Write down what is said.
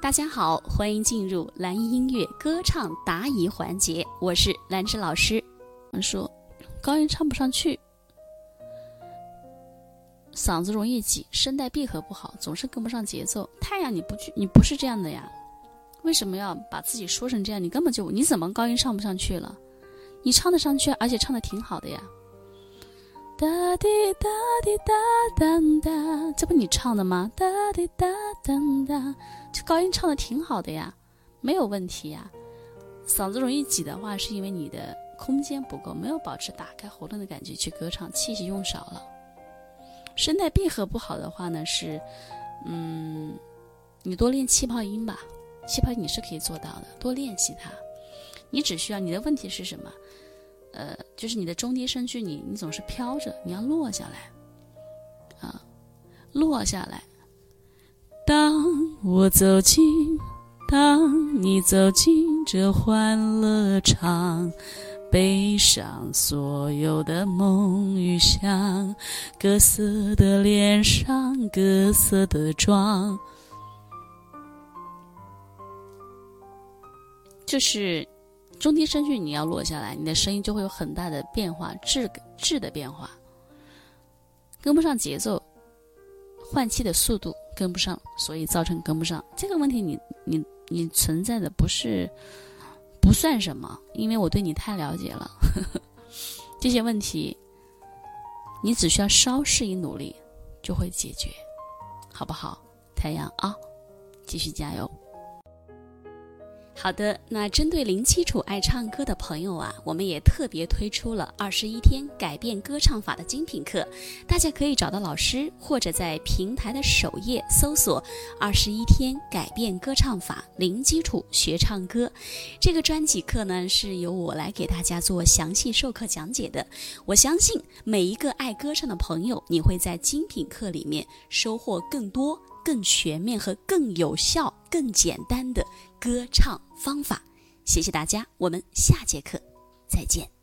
大家好，欢迎进入蓝音音乐歌唱答疑环节，我是兰芝老师。说高音唱不上去，嗓子容易挤，声带闭合不好，总是跟不上节奏。太阳，你不去，你不是这样的呀？为什么要把自己说成这样？你根本就你怎么高音唱不上去了？你唱得上去，而且唱的挺好的呀。哒滴哒滴哒当哒，这不你唱的吗？哒滴哒当哒，这高音唱的挺好的呀，没有问题呀。嗓子容易挤的话，是因为你的空间不够，没有保持打开喉咙的感觉去歌唱，气息用少了。声带闭合不好的话呢，是，嗯，你多练气泡音吧，气泡音你是可以做到的，多练习它。你只需要你的问题是什么？呃，就是你的中低声区，你你总是飘着，你要落下来，啊，落下来。当我走进，当你走进这欢乐场，背上所有的梦与想，各色的脸上，各色的妆，就是。中低声区你要落下来，你的声音就会有很大的变化，质质的变化，跟不上节奏，换气的速度跟不上，所以造成跟不上这个问题。你你你存在的不是不算什么，因为我对你太了解了，呵 呵这些问题你只需要稍适应努力就会解决，好不好？太阳啊，继续加油。好的，那针对零基础爱唱歌的朋友啊，我们也特别推出了二十一天改变歌唱法的精品课，大家可以找到老师，或者在平台的首页搜索“二十一天改变歌唱法零基础学唱歌”。这个专辑课呢，是由我来给大家做详细授课讲解的。我相信每一个爱歌唱的朋友，你会在精品课里面收获更多。更全面和更有效、更简单的歌唱方法，谢谢大家，我们下节课再见。